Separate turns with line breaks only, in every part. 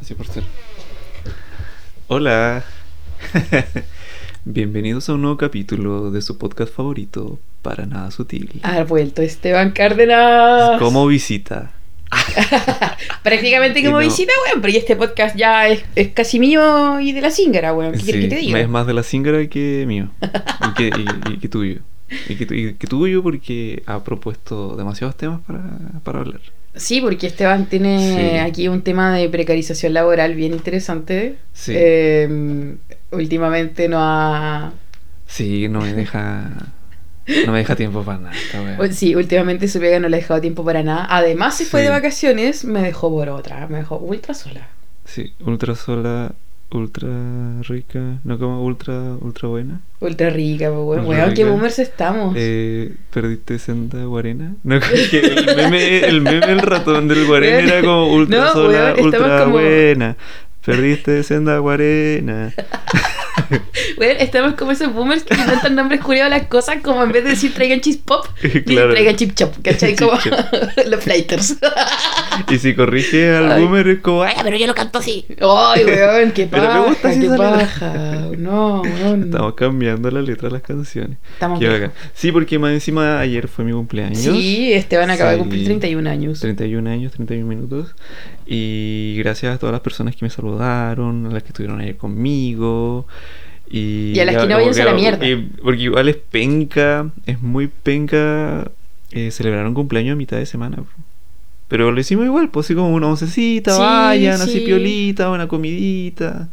Así por ser. Hola. Bienvenidos a un nuevo capítulo de su podcast favorito, Para Nada Sutil.
Ha vuelto Esteban Cárdenas.
Como visita.
Prácticamente como
no.
visita, weón. Pero este podcast ya es, es casi mío y de la zingara, weón. ¿Qué quieres
Sí,
que te diga?
Es más de la zingara que mío. Y que, y- y que tuyo. Y que, tu- y que tuyo porque ha propuesto demasiados temas para, para hablar.
Sí, porque Esteban tiene
Sí.
aquí un tema de precarización laboral bien interesante.
Sí.
Eh, últimamente no ha...
Sí, no me deja. No me deja tiempo para nada.
Sí, últimamente su pega no le ha dejado tiempo para nada. Además, se fue de vacaciones, me dejó por otra. Me dejó ultra sola.
Sí, ultra sola, ultra rica, no como ultra, ultra buena.
Ultra rica, pues, weón. Weón, qué boomers estamos.
Eh, ¿Perdiste senda guarena? No, que el meme, el meme del ratón del guarena
Weón.
era como ultra
No,
sola,
weón,
ultra
como-
buena. Perdiste senda guarena.
Weón, estamos como esos boomers que inventan nombres curiosos a las cosas, como en vez de decir traigan chip pop,
Claro.
traigan chip chop, ¿cachai?
Chip
Como
chop.
los flighters.
Y si corrige al
Ay.
boomer es como, ¡ay!
pero yo lo canto así. Ay, weón, qué
Pero me
paja,
gusta
qué
letra.
paja. No, weón.
Estamos cambiando la letra de las canciones.
Estamos
bacán. Sí, porque más encima ayer fue mi cumpleaños.
Sí, Esteban acaba de cumplir 31 años.
31 años, 31 minutos. Y gracias a todas las personas que me saludaron, a las que estuvieron ayer conmigo. Y,
Y a las que no váyanse a la mierda.
porque igual es penca, es muy penca eh, celebrar un cumpleaños a mitad de semana. Pero lo hicimos igual, pues así como una oncecita,
Sí,
vayan, así
sí.
piolita, una comidita,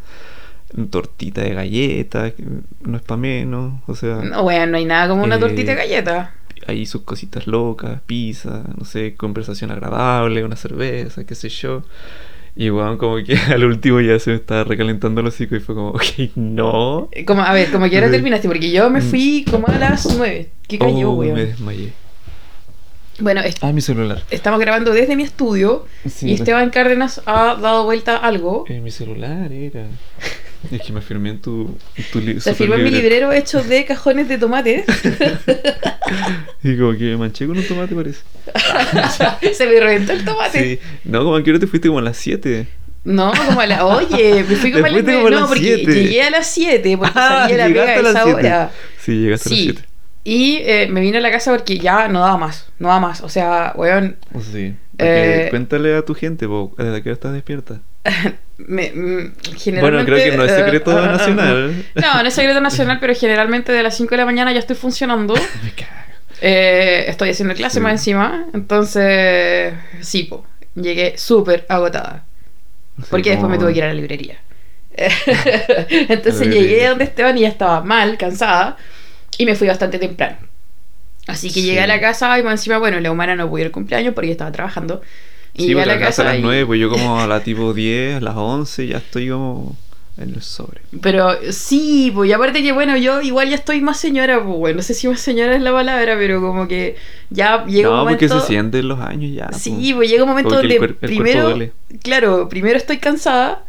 una tortita de galletas, que no es para menos, o sea,
No, weón, no hay nada como una
Eh,
tortita de galleta.
Ahí sus cositas locas, pizza, no sé, conversación agradable, una cerveza, qué sé yo. Y weón, como que al último ya se me estaba recalentando el hocico y fue como, ok, no.
Eh, Como, a ver, como que ahora terminaste, porque yo me
Mm.
fui como a las 9. ¿Qué cayó,
Oh,
weón?
me desmayé.
Bueno,
Ah, mi celular.
estamos grabando desde mi estudio
Sí,
y Esteban Cárdenas ha dado vuelta algo.
Eh, mi celular era. Es que me firmé en tu, en tu li-
firmó en mi librero hecho de cajones de tomate.
Y como que me manché con un tomate, parece.
Se me reventó el tomate.
Sí. No, como que ahora te fuiste como a las 7.
No, como a la. Oye, me fui como a nueve.
como a
No, porque
siete.
llegué a las 7 porque
Ah,
salí de la pega
a
a esa
siete.
hora.
Sí, llegaste a las
Sí.
7.
Y eh, me vine a la casa porque ya no daba más. No daba más. O sea, weón.
Sí. Porque
Eh,
cuéntale a tu gente, ¿desde qué hora estás despierta?
Me, mm, generalmente,
Bueno, creo que no es
eh,
secreto
ah,
nacional.
No, no es secreto nacional, pero generalmente de las 5 de la mañana ya estoy funcionando.
Me cago.
Eh, estoy haciendo clase
Sí.
más encima. Entonces, sí, po, llegué súper agotada. Porque después me tuve que ir a la librería. Entonces
la
llegué
librería.
donde Esteban y ya estaba mal, cansada. Y me fui bastante temprano. Así que
Sí.
llegué a la casa y más encima, bueno, la humana no pudo ir al cumpleaños porque estaba trabajando. Y
Sí, porque
la casa
a las
y-
9, pues yo como a la tipo 10, a las 11, ya estoy como en el sobre.
Pero sí, pues y aparte que bueno, yo igual ya estoy más señora, pues bueno, no sé si más señora es la palabra, pero como que ya llega
no,
un
porque
momento...
se sienten los años ya.
Sí, pues llega un momento donde primero,
duele.
claro, primero estoy cansada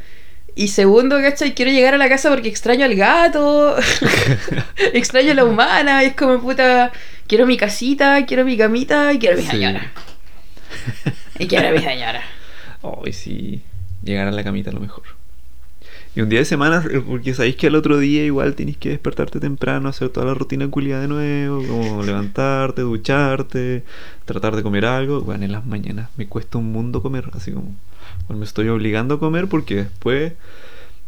y segundo, ¿cachai? Quiero llegar a la casa porque extraño al gato, extraño a la humana, es como puta, quiero mi casita, quiero mi camita y quiero mi
Sí.
señora. Y quiero a mi señora.
Hoy sí, llegar a la camita a lo mejor. Y un día de semana, porque sabéis que al otro día igual tenéis que despertarte temprano, hacer toda la rutina culiada de nuevo, como levantarte, ducharte, tratar de comer algo. Bueno, en las mañanas me cuesta un mundo comer, así como bueno, me estoy obligando a comer porque después,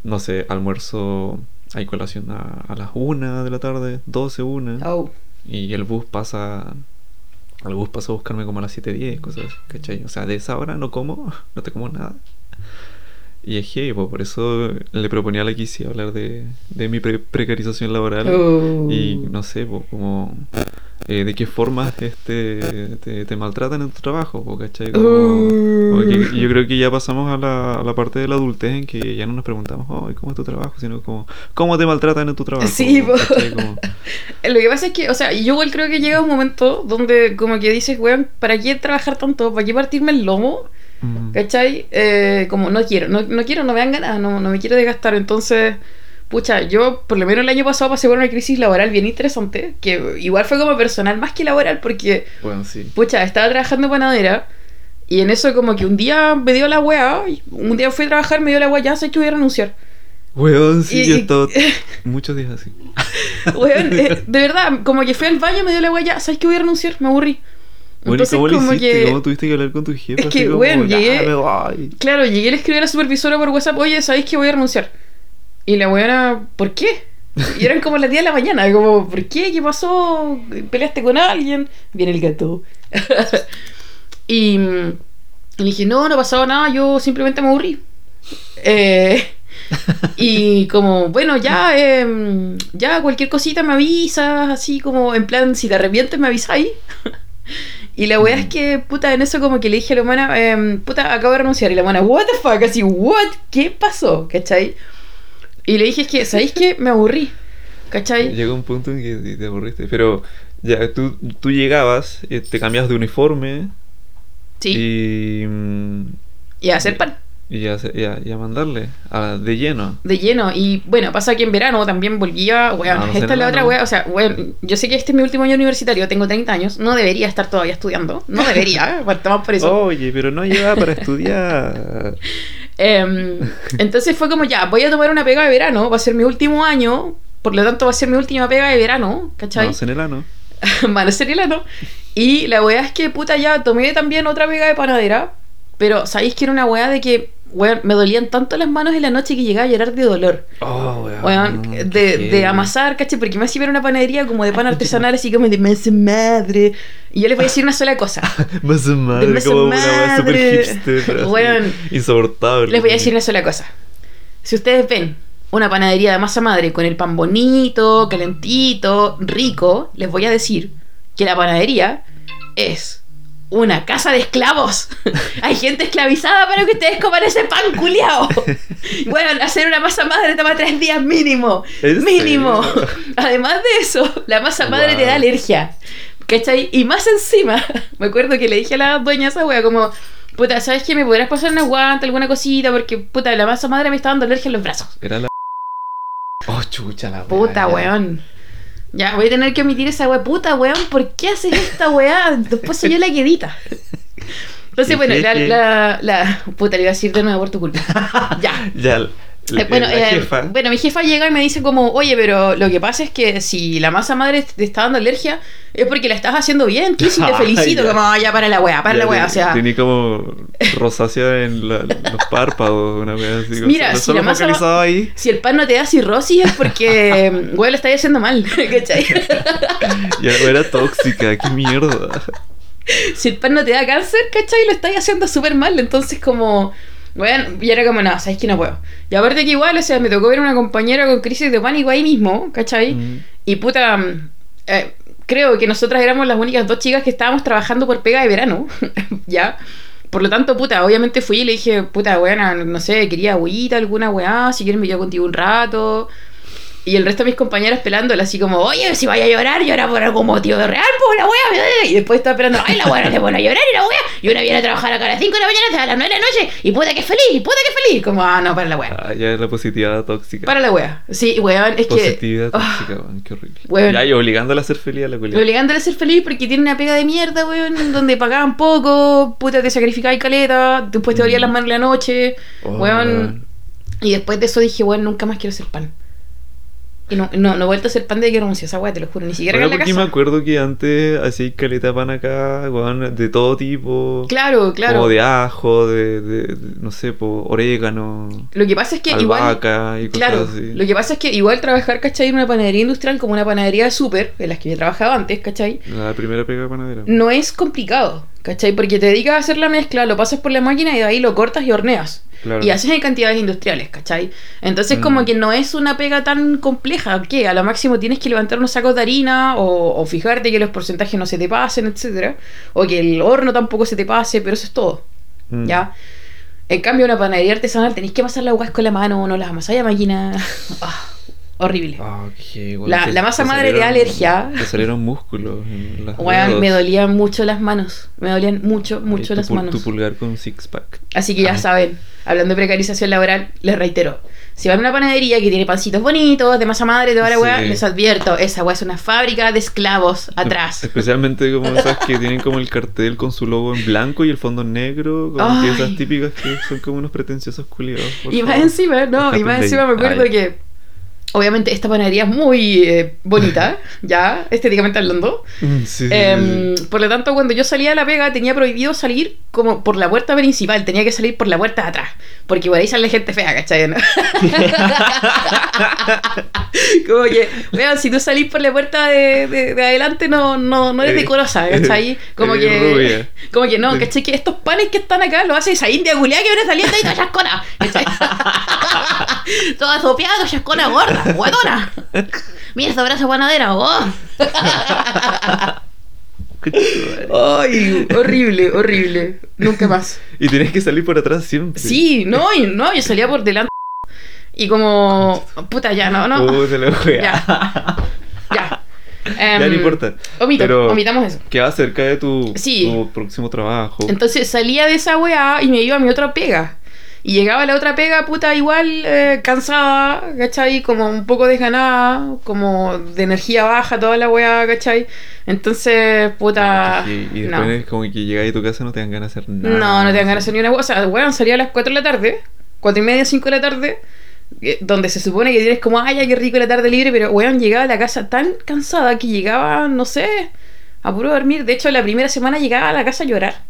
no sé, almuerzo, hay colación a, a las 1 de la tarde, 12, 1.
Oh,
Y el bus pasa. El bus pasa a buscarme como a las 7.10, cosas así, ¿cachai? O sea, de esa hora no como, no te como nada. Y es que, pues, por eso le proponía a la Kissy hablar de, de mi pre- precarización laboral.
Oh.
Y no sé, pues, como. Eh, de qué formas este, te, te maltratan en tu trabajo, ¿cachai? Como,
Uh.
como que yo creo que ya pasamos a la, a la parte de la adultez en que ya no nos preguntamos, "Ay, ¿cómo es tu trabajo? Sino como, ¿cómo te maltratan en tu trabajo?
Sí.
Como,
Lo que pasa es que, o sea, yo igual creo que llega un momento donde como que dices, weón, ¿para qué trabajar tanto? ¿Para qué partirme el lomo?
mm,
¿Cachai? Eh, como no quiero, no, no quiero, no me dan ganas, no, no me quiero desgastar. Entonces, pucha, yo por lo menos el año pasado pasé por una crisis laboral bien interesante, que igual fue como personal más que laboral, porque,
Bueno, sí.
pucha, estaba trabajando en panadera Y en eso como que un día me dio la weá, un día fui a trabajar, me dio la weá, ya sé que voy a renunciar.
Weón, sí,
Y-
yo he estado muchos días así.
Weón, eh, de verdad, como que fui al baño, me dio la weá, ya, ¿sabes que voy a renunciar? Me aburrí.
Bueno, ¿y
Entonces
cómo lo
como
hiciste?
que...
¿Cómo tuviste que hablar con tu jefe?
Es que, weón,
"Ya,
llegué-
me voy"?
Claro, llegué a le escribí a la supervisora por WhatsApp, oye, ¿sabéis que voy a renunciar? Y la weona, ¿por qué? Y eran como las 10 de la mañana, como, ¿por qué? ¿Qué pasó? ¿Peleaste con alguien? Viene el gato. y, mm, le dije, no, no ha pasado nada, yo simplemente me aburrí. Eh, y como, bueno, ya, em, ya cualquier cosita me avisas, así como, en plan, si te arrepientes me avisáis. Y la weá es que, puta, en eso como que le dije a la humana, em, puta, acabo de renunciar. Y la humana, what the fuck, así, what, ¿qué pasó? ¿Cachai? Y le dije, es que, ¿sabéis qué? Me aburrí. ¿Cachai?
Llegó un punto en que te- te aburriste. Pero ya, tú, tú llegabas, eh, te cambias de uniforme
Sí.
y,
Y a hacer pan.
y se- ya, ya mandarle a- de lleno.
De lleno. Y bueno, pasa que en verano también volvía, weón,
Ah, no
esta es la otra weá, o sea, weón, yo sé que este es mi último año universitario, tengo 30 años, no debería estar todavía estudiando, no debería, partamos por eso.
Oye, pero no lleva para estudiar.
Em, entonces fue como ya, voy a tomar una pega de verano, va a ser mi último año, por lo tanto va a ser mi última pega de verano, ¿cachai?
No, en el ano.
Mano serielano. Y la weá es que, puta, ya tomé también otra pega de panadera. Pero sabéis que era una weá de que, weón, me dolían tanto las manos en la noche que llegaba a llorar de dolor.
Oh, weón.
Weón, de, de amasar, ¿cachai? Porque me hacía ver una panadería como de pan artesanal, así como de masa madre. Y yo les voy a decir una sola cosa.
Masa madre,
masa
como una weá super
madre.
hipster.
Weón.
Insoportable.
Les voy a decir una sola cosa. Si ustedes ven una panadería de masa madre con el pan bonito, calentito, rico, les voy a decir que la panadería es una casa de esclavos. Hay gente esclavizada para que ustedes coman ese pan culiao. Bueno, hacer una masa madre toma tres días mínimo.
¿En
Mínimo.
serio?
Además de eso, la masa madre te da alergia. ¿Cachai? Y más encima, me acuerdo que le dije a la dueña esa wea como, puta, ¿sabes qué? ¿Me podrás pasar una guanta, alguna cosita? Porque, puta, la masa madre me está dando alergia en los brazos.
Era la. Oh, chucha la
Puta,
weá.
weón. Ya, voy a tener que omitir esa wea. Puta, weón, ¿por qué haces esta weá? Después soy yo la que edita. Entonces,
¿Y
bueno, la, la- Puta, le iba a decir de nuevo por tu culpa. ya.
Ya. La-
Eh, bueno,
la
eh,
jefa.
bueno, mi jefa llega y me dice como, oye, pero lo que pasa es que si la masa madre te está dando alergia, es porque la estás haciendo bien, Kiss, y te felicito.
ya.
Como, "Ah, ya para la wea, para
Ya
la
te-
O sea,
Tenía como rosácea en la- los párpados, una vez así.
Mira, si la masa-
ahí.
si el pan no te da cirrosis es porque, weón, lo estáis haciendo mal. ¿Cachai?
Ya era tóxica, qué mierda.
si el pan no te da cáncer, ¿cachai? Lo estáis haciendo súper mal. Entonces, como, bueno, y era como, no, sabéis que no puedo. Y aparte que igual, o sea, me tocó ver a una compañera con crisis de pánico ahí mismo, ¿cachai?
Mm.
Y puta, mm, eh, creo que nosotras éramos las únicas dos chicas que estábamos trabajando por pega de verano, ¿ya? Por lo tanto, puta, obviamente fui y le dije, puta, weona, no sé, quería agüita, alguna weá, si quieres me quedo contigo un rato. Y el resto de mis compañeras pelándola así como, oye, si vaya a llorar, llora por algún motivo de real, pues la wea, me duele". Y después estaba esperando, ay, la wea no te pone a llorar y la wea. Y una viene a trabajar acá a las 5 de la mañana hasta las 9 de la noche y puta que es feliz, y puta que es feliz. Como, ah, no, para la wea.
Ah, ya es la positividad tóxica.
Para la wea. Sí, weón, es que.
Positividad
ah,
tóxica, weón, qué horrible.
Weón.
Ya, y obligándola a ser feliz a la culia.
Obligándole a ser feliz porque tiene una pega de mierda, weón, donde pagaban poco, puta, te sacrificabas caleta, después te dolían
Mm.
las manos en la noche,
Oh,
weón. Y después de eso dije, weón, nunca más quiero hacer pan. Y no, no, no he vuelto a hacer pan de que renunció esa weá, te lo juro, ni siquiera
Bueno,
acá en la casa.
me acuerdo que antes hacía caleta de pan acá, weón, de todo tipo.
Claro, claro.
Como de ajo, de, de- de- no sé, po, orégano,
Lo que pasa es que igual.
y cosas
Claro,
así.
lo que pasa es que igual trabajar, ¿cachai? En una panadería industrial como una panadería de súper, en las que yo trabajaba antes, ¿cachai?
La primera pega de panadera.
No es complicado, ¿cachai? Porque te dedicas a hacer la mezcla, lo pasas por la máquina y de ahí lo cortas y horneas.
Claro.
Y haces en cantidades industriales, ¿cachai? Entonces
Mm.
como que no es una pega tan compleja, que a lo máximo tienes que levantar unos sacos de harina o, o fijarte que los porcentajes no se te pasen, etcétera O que el horno tampoco se te pase, pero eso es todo,
Mm.
¿ya? En cambio, una panadería artesanal tenéis que pasar las aguas con la mano, no las amasáis a máquina. Ah, horrible.
Ah,
La-
te-
la masa madre te da
salieron-
alergia.
Te salieron músculos en las dedos.
me dolían mucho las manos. Me dolían mucho, mucho
tu
las
pul-
manos.
Tu pulgar con six pack.
Así que ya
Ay.
saben, hablando de precarización laboral, les reitero. Si van a una panadería que tiene pancitos bonitos, de masa madre, toda la
Sí.
weá, les advierto, esa weá es una fábrica de esclavos atrás.
Especialmente como esas que tienen como el cartel con su logo en blanco y el fondo en negro. Como que esas típicas que son como unos pretenciosos culiados.
Y más
favor.
encima, no, y más encima me acuerdo
Ay.
que obviamente esta panadería es muy eh, bonita, ya, estéticamente hablando.
Mm, Sí, sí, sí,
Em,
sí.
por lo tanto, cuando yo salía de la pega, tenía prohibido salir como por la puerta principal, tenía que salir por la puerta de atrás, porque por ahí sale gente fea, ¿cachai? ¿no? como que, vean, si tú salís por la puerta de, de- de adelante, no, no, no eres
Eres-
decorosa, ¿cachai? Como que,
rubia.
como que no, ¿cachai? Que estos panes que están acá los hace esa india culiada que viene saliendo y toda chascona, ¿cachai? toda sopeada, chascona gorda, guatona. Mira esa brazo panadera, oh. Ay, horrible, horrible. Nunca más.
Y tenés que salir por atrás siempre.
Sí, no, y no, yo salía por delante. Y como, puta, ya, no, no.
Puta la wea.
Ya. Ya.
Ya no
Em,
importa.
Omito,
Pero-
omitamos eso.
Queda cerca de tu,
Sí.
tu próximo trabajo.
Entonces salía de esa weá y me iba a mi otra pega. Y llegaba la otra pega, puta, igual eh, cansada, ¿cachai? Como un poco desganada, como de energía baja, toda la weá, ¿cachai? Entonces, puta.
y, y
no.
después es como que llegas a tu casa no te dan ganas de hacer nada.
No, no te dan ganas de hacer ni una cosa. O sea, weón, salía a las 4 de la tarde, 4 y media, 5 de la tarde, eh, donde se supone que tienes como, ay, ya, qué rico la tarde libre, pero weón, llegaba a la casa tan cansada que llegaba, no sé, a puro dormir. De hecho, la primera semana llegaba a la casa a llorar.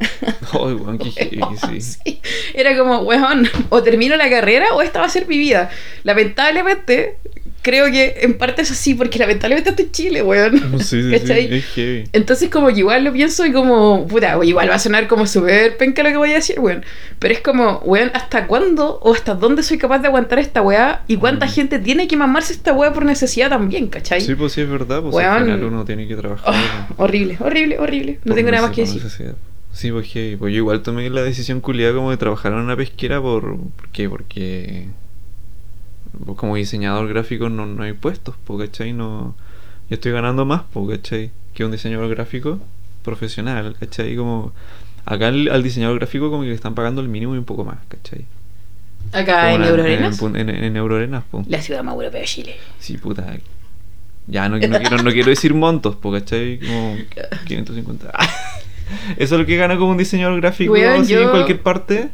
Ay, weón, qué heavy, sí.
Sí. Era como, weón, o termino la carrera o esta va a ser mi vida. Lamentablemente, creo que en parte es así, porque lamentablemente estoy en Chile, weón.
Sí, sí, sí, es heavy.
Entonces como que igual lo pienso y como, puta, igual va a sonar como súper penca lo que voy a decir, weón. Pero es como, weón, ¿hasta cuándo o hasta dónde soy capaz de aguantar esta weá? ¿Y cuánta
Mm.
gente tiene que mamarse esta weá por necesidad también, cachai?
Sí, pues sí, es verdad. Pues
Weón.
al final uno tiene que trabajar.
Oh, horrible, horrible, horrible. No tengo nada más que decir.
necesidad. Sí, pues heavy. Pues yo igual tomé la decisión culiada como de trabajar en una pesquera por... ¿Por qué? Porque... pues como diseñador gráfico no, no hay puestos, pues, ¿cachai? No... Yo estoy ganando más, pues, ¿cachai? Que un diseñador gráfico profesional, ¿cachai? Como... Acá al, al diseñador gráfico como que le están pagando el mínimo y un poco más, ¿cachai?
Acá en
la-
Euroarenas,
En, en, en Euroarenas,
la ciudad más europea de Chile.
Sí, puta. Ya, no, no quiero, no quiero decir montos, porque ¿cachai? Como 550. Eso es lo que gana como un diseñador gráfico
Weón,
así,
yo-
en cualquier parte.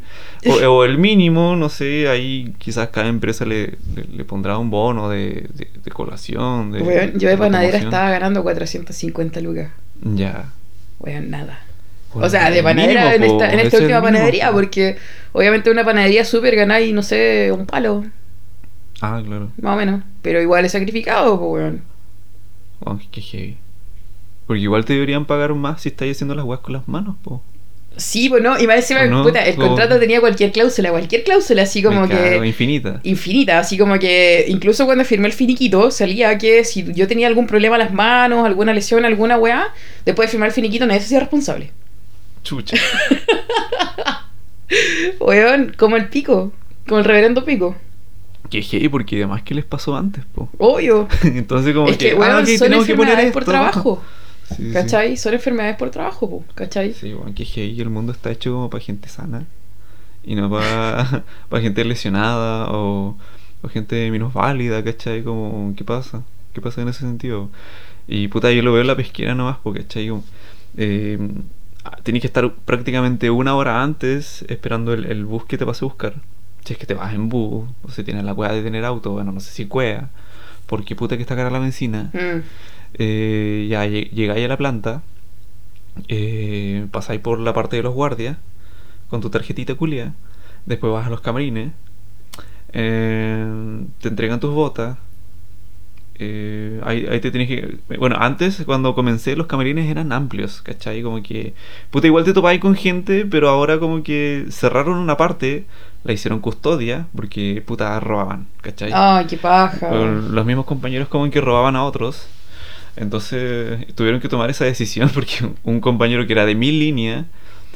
O, o el mínimo, no sé, ahí quizás cada empresa le, le, le pondrá un bono de, de, de colación. De,
yo de panadera estaba ganando 450 lucas.
Ya.
Weón, nada.
Bueno,
O sea, de panadera
mínimo,
en esta, en esta última panadería,
po.
porque obviamente una panadería súper ganáis, no sé, un palo,
Ah, claro.
más o menos. Pero igual es sacrificado, pues, weón.
Oh, qué heavy. Porque igual te deberían pagar más si estáis haciendo las weas con las manos, po.
Sí, pues no, y encima,
¿O no?
puta, el contrato tenía cualquier cláusula, cualquier cláusula, así como
Me cago,
que.
infinita.
Infinita, así como que incluso cuando firmé el finiquito salía que si yo tenía algún problema a las manos, alguna lesión, alguna weá, después de firmar el finiquito nadie se hacía responsable.
Chucha.
Weón, como el pico, como el reverendo pico.
Heavy, porque además, ¿qué les pasó antes, po?
Obvio.
Entonces, como
es que,
que,
weón,
ah,
son
que poner
enfermedades por
esto.
trabajo.
Sí, sí, sí.
¿Cachai? Son enfermedades por trabajo, po, ¿cachai?
Sí, bueno, que heavy, el mundo está hecho como para gente sana y no para, para gente lesionada o, o gente menos válida, ¿cachai? Como, ¿qué pasa? ¿Qué pasa en ese sentido? Y puta, yo lo veo en la pesquera nomás, porque, ¿cachai? Como, eh, tenés que estar prácticamente una hora antes esperando el, el bus que te pase a buscar. Si es que te vas en bus, o si tienes la cueva de tener auto, bueno, no sé si cueva, porque puta que está cara la benzina.
Mm.
Eh, ya lle- llegáis a la planta, eh, pasáis por la parte de los guardias con tu tarjetita culia, después vas a los camarines, eh, te entregan tus botas. eh, ahí, ahí te tienes que. Bueno, antes cuando comencé, los camarines eran amplios, ¿cachai? Como que. Puta, igual te topáis con gente, pero ahora como que cerraron una parte, la hicieron custodia, porque puta robaban, ¿cachai?
Ay, qué paja.
Los mismos compañeros como que robaban a otros. Entonces tuvieron que tomar esa decisión porque un compañero que era de mi línea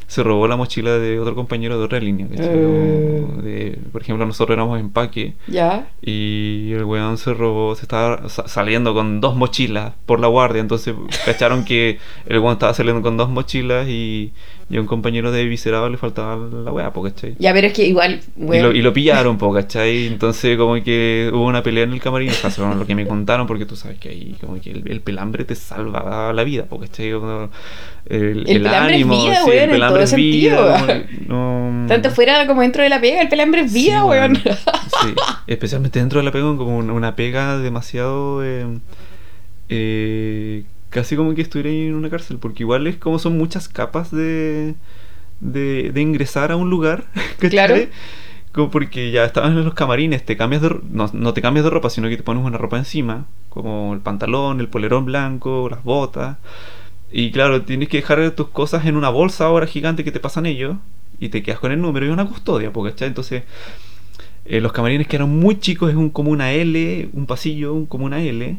se robó la mochila de otro compañero de otra línea.
Eh.
De- por ejemplo, nosotros éramos empaque
¿Ya?
y el weón se robó, se estaba sa- saliendo con dos mochilas por la guardia. Entonces cacharon que el weón estaba saliendo con dos mochilas y, Y a un compañero de viscerado le faltaba la weá, po, ¿cachai?
Ya, pero es que igual,
Y lo, y lo pillaron, po, ¿cachai? Entonces como que hubo una pelea en el camarín, o sea, según lo que me contaron, porque tú sabes que ahí como que el, el pelambre te salva la vida, po, ¿cachai? Como El,
El es vida,
sí,
weón,
el
en
pelambre
todo
es vida,
sentido.
como no-
Tanto fuera como dentro de la pega, el pelambre es vida,
Sí,
weón.
Sí, especialmente dentro de la pega, como una, una pega demasiado... eh, eh, casi como que estuviera en una cárcel, porque igual es como son muchas capas de, de, de ingresar a un lugar, ¿cachai?
Claro.
Como porque ya estabas en los camarines, te cambias de, no, no te cambias de ropa, sino que te pones una ropa encima, como el pantalón, el polerón blanco, las botas. Y claro, tienes que dejar tus cosas en una bolsa ahora gigante que te pasan ellos y te quedas con el número y una custodia, porque ¿cachai? Entonces, eh, los camarines que eran muy chicos es un, como una L, un pasillo, un, como una L,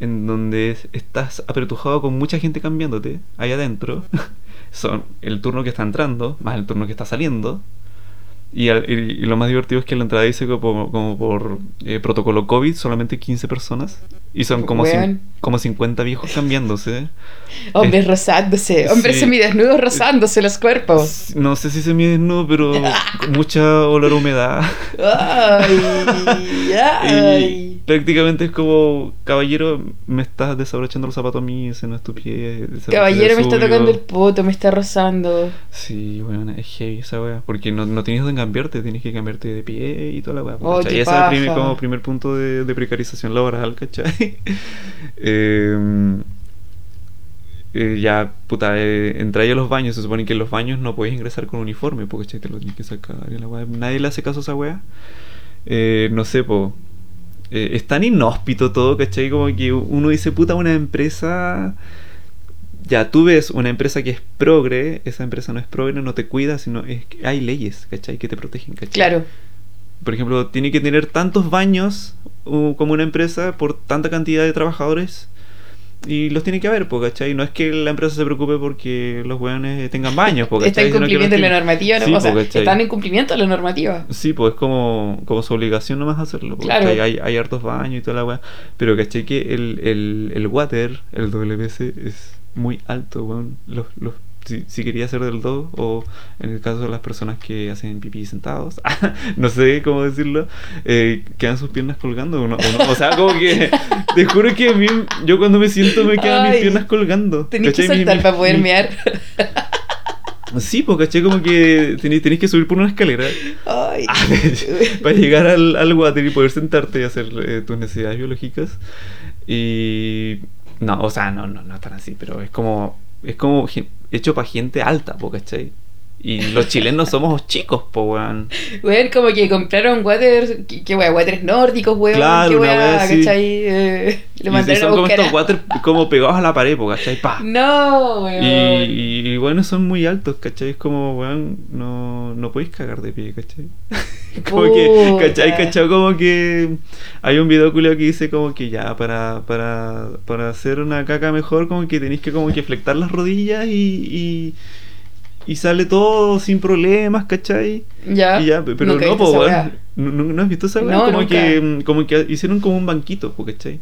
en donde es- estás apretujado con mucha gente cambiándote ahí adentro. Son el turno que está entrando, más el turno que está saliendo. Y, al- y- y lo más divertido es que la entrada dice como, como por eh, protocolo COVID solamente 15 personas. Y son como, cin- como 50 viejos cambiándose.
Hombres rozándose, hombres
Sí.
semidesnudos rozándose los cuerpos.
No sé si se mide desnudo, pero mucha olor a humedad.
Ay,
Y
ay.
prácticamente es como, caballero, me estás desabrochando los zapatos a mí, ese no es tu pie.
Caballero, me
es
está
suyo".
tocando el poto, me está rozando.
Sí, bueno, es heavy esa wea. Porque no, no tienes cambiarte, tienes que cambiarte de pie y toda la wea.
Oh,
Ese es el primer,
paja.
como primer punto de, de precarización laboral, ¿cachai? Eh, eh, ya, puta, eh, entráis a los baños. Se supone que en los baños no puedes ingresar con uniforme, porque ¿cachai? te lo tienes que sacar. y la wea. Nadie le hace caso a esa wea. Eh, no sé, po. Eh, es tan inhóspito todo, ¿cachai? Como que uno dice, puta, una empresa. Ya, tú ves una empresa que es progre, esa empresa no es progre, no te cuida, sino es que hay leyes, ¿cachai? Que te protegen, ¿cachai?
Claro.
Por ejemplo, tiene que tener tantos baños uh, como una empresa por tanta cantidad de trabajadores y los tiene que haber, po, ¿cachai? No es que la empresa se preocupe porque los weones tengan baños, po,
Está
¿cachai?
en
que los
cumplimiento de la normativa, ¿no?
Sí,
o sea,
po, ¿cachai?
están en cumplimiento de la normativa.
Sí, pues es como, como su obligación nomás hacerlo.
Claro.
hay, hay hartos baños y toda la weá. Pero caché que el, el, el water, el WC, es muy alto, weón. Los, los, si, si quería hacer del 2, o en el caso de las personas que hacen pipí sentados, no sé cómo decirlo, eh, quedan sus piernas colgando. uno- uno- o sea, como que, te juro que a mí, yo cuando me siento me quedan mis
Ay,
piernas colgando.
Tenés que
¿cachai? Mi-
saltar
mi-
para poder
mi-
mear.
Sí, pues caché como que tenéis que subir por una escalera.
Ay.
para llegar al, al water y poder sentarte y hacer eh, tus necesidades biológicas. Y. No, o sea, no, no, no tan así, pero es como. Es como hecho para gente alta, ¿cachai? Y los chilenos somos chicos, po, weón.
Weón, como que compraron water, ¿qué, qué wea? Waters nórdicos, weón.
Claro, una
wea,
wea así.
¿cachai? Eh,
Y,
le
y
mandaron
son
a
como estos water como pegados a la pared, po, ¿cachai? Pa.
No, weón.
Y, y, bueno, son muy altos, ¿cachai? Es como, weón, no, no podéis cagar de pie, ¿cachai? como que, ¿cachai? ¿cachai? Como que hay un video que dice como que ya, para, para, para hacer una caca mejor, como que tenéis que como que flectar las rodillas y, y, y sale todo sin problemas, ¿cachai?
Ya.
Y ya, pe- pero no, po, weón. ¿No, no, no has visto esa?
No,
como,
nunca.
que, mm, como que hicieron como un banquito, po, ¿cachai?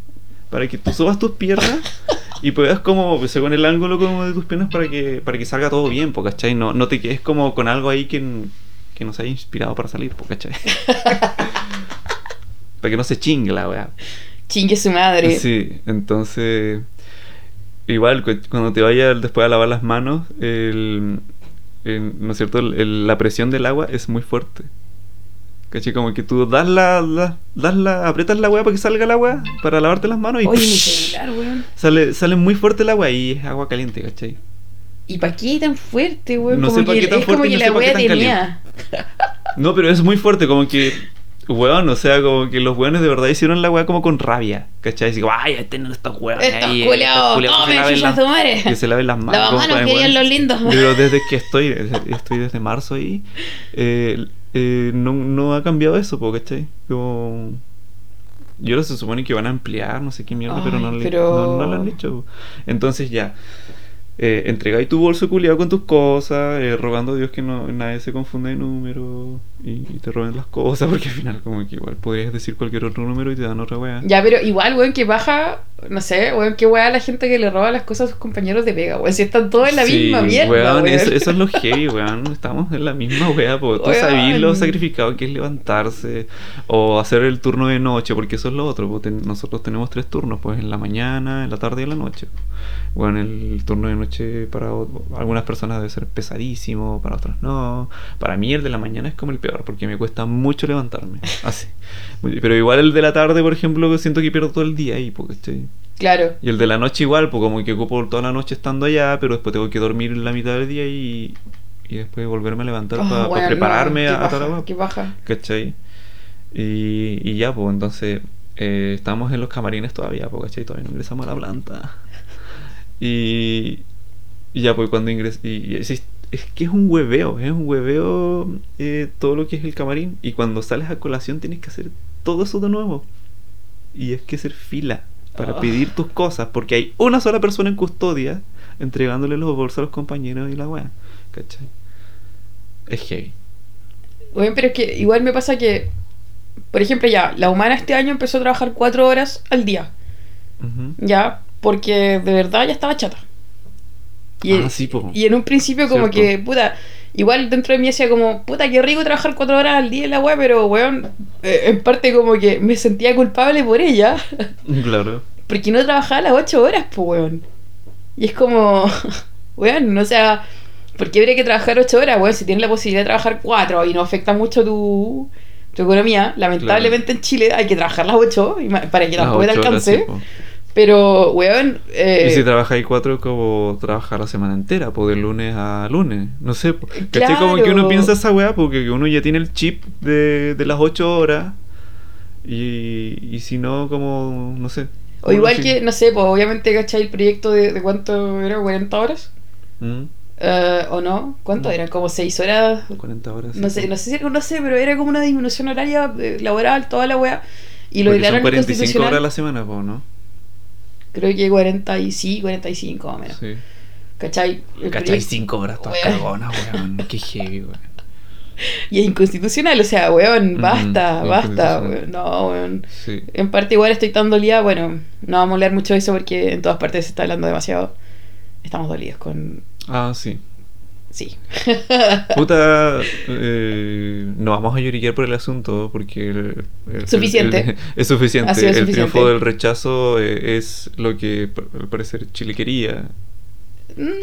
Para que tú subas tus piernas y puedas como, según el ángulo como de tus piernas, para que, para que salga todo bien, po, ¿cachai? No, no te quedes como con algo ahí que, que nos haya inspirado para salir, po, ¿cachai? para que no se chingue la weá.
Chingue su madre.
Sí, entonces. Igual, cu- cuando te vayas después a lavar las manos, el, ¿no es cierto? El- el- la presión del agua es muy fuerte. ¿Cachai? Como que tú das la, la- das la, aprietas la agua para que salga el agua, para lavarte las manos y
Oye, celular, weón.
sale, sale muy fuerte el agua y es agua caliente, ¿cachai?
¿Y para qué tan fuerte, weón?
No
como
sé pa'
que
qué tan
es como
fuerte
que
no
la
tan
tenía.
No, pero es muy fuerte, como que. Weón, o sea, como que los weones de verdad hicieron la weá como con rabia, ¿cachai? Así como, ay, no estos weones.
Estos
ahí,
culiados,
culiados las-
su madre.
Que se laven las manos. Compadre,
querían los lindos.
Pero desde que estoy, estoy desde marzo ahí, eh, eh, no, no ha cambiado eso, po, ¿cachai? Como... Yo ahora se supone que van a ampliar, no sé qué mierda, pero, no,
Ay,
le-
pero-
no, no lo han dicho. Entonces ya, eh, entregáis tu bolso culiado con tus cosas, eh, rogando a Dios que no, nadie se confunda de número y, y te roben las cosas, porque al final como que igual podrías decir cualquier otro número y te dan otra wea.
Ya, pero igual, weón, que baja no sé, weón, qué weá la gente que le roba las cosas a sus compañeros de pega, weón. Si están todos en la
Sí,
misma mierda,
weón,
weón.
Eso, eso es lo heavy, weón. Estamos en la misma weá, porque tú
Weón.
sabes lo sacrificado que es levantarse o hacer el turno de noche, porque eso es lo otro. nosotros tenemos tres turnos, pues en la mañana, en la tarde y en la noche. Bueno, el turno de noche para o- algunas personas debe ser pesadísimo, para otras no. Para mí el de la mañana es como el peor, porque me cuesta mucho levantarme. Así. Pero igual el de la tarde, por ejemplo, siento que pierdo todo el día ahí, porque estoy...
Claro.
Y el de la noche igual, pues como que ocupo toda la noche estando allá, pero después tengo que dormir la mitad del día y, y después volverme a levantar
Oh,
para
weón, no,
prepararme
qué
a, a toda la
Qué baja.
¿Cachai? Y, y ya, pues entonces eh, estamos en los camarines todavía, pues, ¿cachai? Todavía no ingresamos a la planta. Y, y ya, pues cuando ingres y, y es, es que es un hueveo, es un hueveo eh, todo lo que es el camarín. Y cuando sales a colación tienes que hacer todo eso de nuevo. Y es que hacer fila para
Ah.
pedir tus cosas, porque hay una sola persona en custodia entregándole los bolsos a los compañeros y la weá. ¿Cachai? Es heavy.
Weón, pero es que igual me pasa que, por ejemplo, ya, la humana este año empezó a trabajar cuatro horas al día. Ya, porque de verdad ya estaba chata. Y,
Ah, sí, po.
y en un principio como
Cierto.
que, puta, igual dentro de mí decía como, puta, qué rico trabajar cuatro horas al día en la web, pero weón, eh, en parte como que me sentía culpable por ella,
Claro.
porque no trabajaba las ocho horas, pues weón. Y es como, weón, o sea, ¿por qué habría que trabajar ocho horas, weón? Si tienes la posibilidad de trabajar cuatro y no afecta mucho tu, tu economía, lamentablemente en Chile hay que trabajar las ocho para que
Las
tampoco te
horas,
alcance.
sí.
Pero, weón, eh,
Y si trabajáis cuatro, es como trabajar la semana entera, pues de lunes a lunes. No sé. ¿cachai?
Claro.
Como que uno piensa esa weá, porque uno ya tiene el chip de, de las ocho horas. Y, y si no, como, no sé.
o igual que, no sé, pues obviamente, ¿cachai? El proyecto de, de cuánto era, 40 horas.
Mm,
Eh, ¿O no? ¿Cuánto
No.
eran? ¿Como 6 horas?
40 horas.
No
sí,
sé, no sé si no sé, pero era como una disminución horaria eh, laboral, toda la weá. Y lo
Porque son
declararon
45
inconstitucional.
horas a la semana, po, ¿no?
Creo que 40 y sí, 45 más o menos.
Sí.
¿Cachai? El
¿Cachai?
proyecto-
5 horas todas cagonas, weón. Qué heavy, weón.
Y es inconstitucional, o sea, weón,
Ujú,
basta, basta, weón. No, weón.
Sí.
En parte igual estoy tan dolida, bueno, no vamos a hablar mucho de eso porque en todas partes se está hablando demasiado. Estamos dolidos con...
Ah, sí.
Sí.
Puta, eh, no vamos a lloriquear por el asunto porque el- el-
Suficiente.
el- es suficiente.
Ha sido
el
suficiente.
triunfo del rechazo eh, es lo que al parecer Chile quería.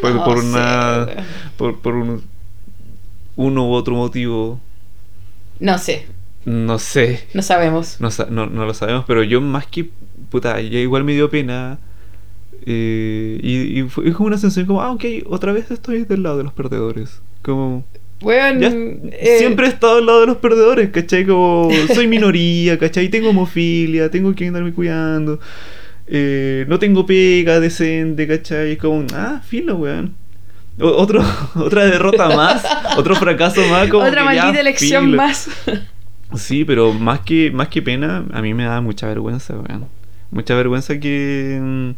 Por,
No
por
sé,
una, por, por un, uno u otro motivo,
No sé,
no sé,
no sabemos.
no, sa- no, no lo sabemos, pero yo más que puta, ya igual me dio pena. Eh, y, y fue, es como una sensación como, ah, ok, otra vez estoy del lado de los perdedores. Como,
Weón,
Ya,
eh,
siempre he estado al lado de los perdedores, ¿cachai? Como soy minoría, ¿cachai? Tengo homofilia, tengo que andarme cuidando. eh, no tengo pega decente, ¿cachai? Es como, ah, filo, weón. O- otro, otra derrota más, otro fracaso más. Como
Otra maldita elección
filo.
más.
Sí, pero más que, más que pena, a mí me da mucha vergüenza, weón. Mucha vergüenza que, mm,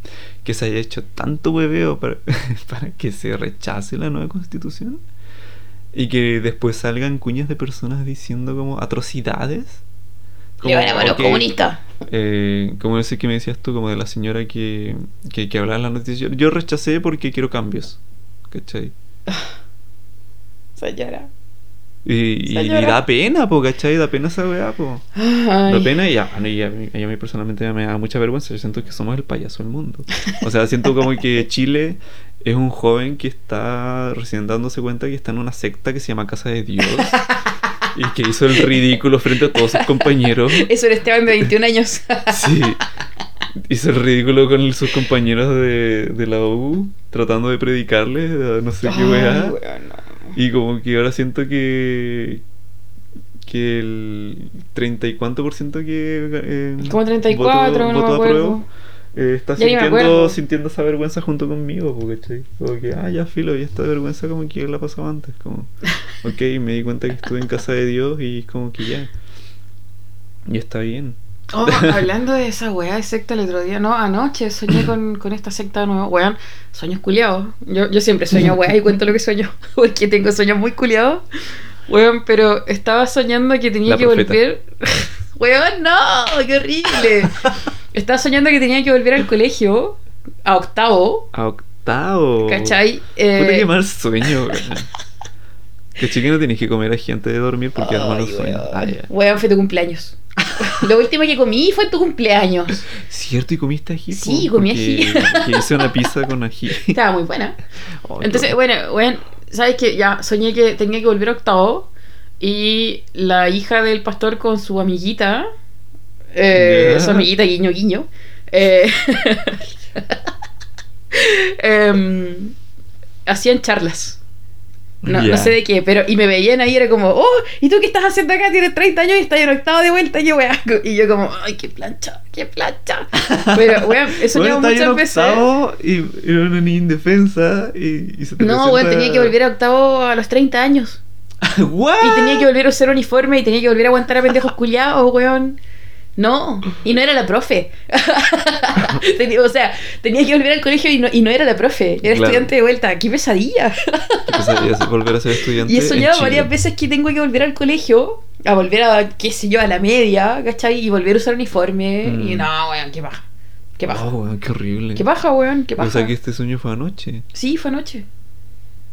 que se haya hecho tanto hueveo para, para que se rechace la nueva constitución. Y que después salgan cuñas de personas diciendo como atrocidades.
Le van a mano
ok,
comunista.
eh, como ese que me decías tú, como de la señora que, que, que hablaba en la noticia. Yo rechacé porque quiero cambios. ¿Cachai?
Señora.
Y, y- da pena, po, ¿cachai? Da pena esa weá, po. Da pena y ya, bueno, y a, mí, a mí personalmente me da mucha vergüenza. Yo siento que somos el payaso del mundo. O sea, siento como que Chile es un joven que está recién dándose cuenta que está en una secta que se llama Casa de Dios. Y que hizo el ridículo frente a todos sus compañeros.
Eso era Esteban de 21 años.
Sí. Hizo el ridículo con sus compañeros de, de la U, tratando de predicarles, a no sé qué
Ay,
weá.
no.
Y como que ahora siento que que el 30 y cuánto por ciento que eh,
Como 34, no me
votó
acuerdo.
eh, está
Ya me
sintiendo, sintiendo esa vergüenza junto conmigo, porque. Como que, ah, ya filo, y esta vergüenza como que la pasaba antes, como, ok, me di cuenta que estuve en casa de Dios y como que ya, y está bien.
Oh, hablando de esa weá de secta el otro día, no, anoche soñé con, con esta secta de nuevo. Weón, sueños culiados. Yo, yo siempre sueño weá y cuento lo que sueño, porque tengo sueños muy culiados. Weón, pero estaba soñando que tenía
La
que
profeta.
volver. Weón, no, qué horrible. Estaba soñando que tenía que volver al colegio a octavo.
A octavo.
¿Cachai?
Puta
Eh,
qué mal sueño, weón. Que que no tenés que comer a gente de dormir porque da malos sueños. Ah.
Weón, fue tu cumpleaños. Lo último que comí fue tu cumpleaños.
¿Cierto? ¿Y comiste ají?
Sí, comí ají.
porque hice una pizza con ají.
Estaba muy buena.
Ay,
Entonces, bueno, bueno, ¿sabes qué? Ya soñé que tenía que volver a octavo y la hija del pastor con su amiguita, eh, su amiguita guiño guiño, eh, em, hacían charlas. No, no sé de qué, pero y me veían ahí, era como, oh, ¿y tú qué estás haciendo acá? Tienes 30 años y estás en octavo de vuelta, y yo, weá. Y yo como, ay, qué plancha, qué plancha. Pero, weón, soñado
Bueno, ahí en
muchas veces.
octavo y era una niña indefensa y, y se te
No, weón, tenía que volver a octavo a los 30 años.
¿What?
Y tenía que volver a usar uniforme y tenía que volver a aguantar a pendejos culiados, weón. No, y no era la profe. O sea, tenía que volver al colegio y no, y no era la profe, era
Claro.
estudiante de vuelta. ¡Qué pesadilla!
Qué pesadilla es volver a ser estudiante.
Y soñado
Chile.
varias veces que tengo que volver al colegio, a volver a, qué sé yo, a la media, ¿cachai? Y volver a usar uniforme.
Mm.
Y no, weón, qué paja. Qué paja.
Oh, weón, qué horrible.
Qué paja, weón, qué paja.
O sea que este sueño fue anoche.
Sí, fue anoche.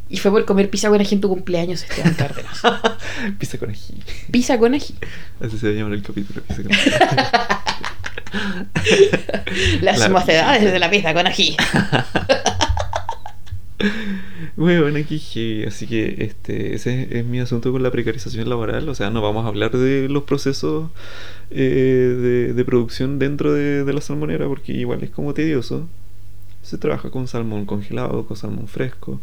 Y fue por comer pizza con ají en tu cumpleaños, Esteban Cárdenas.
Pizza con ají.
pizza con ají.
Así se va a llamar el capítulo. Pizza con ají.
Las
La-
mocedades de la pizza con ají.
Bueno, aquí. Así que este, ese es mi asunto con la precarización laboral. O sea, no vamos a hablar de los procesos eh, de, de producción dentro de, de la salmonera porque igual es como tedioso. Se trabaja con salmón congelado, con salmón fresco.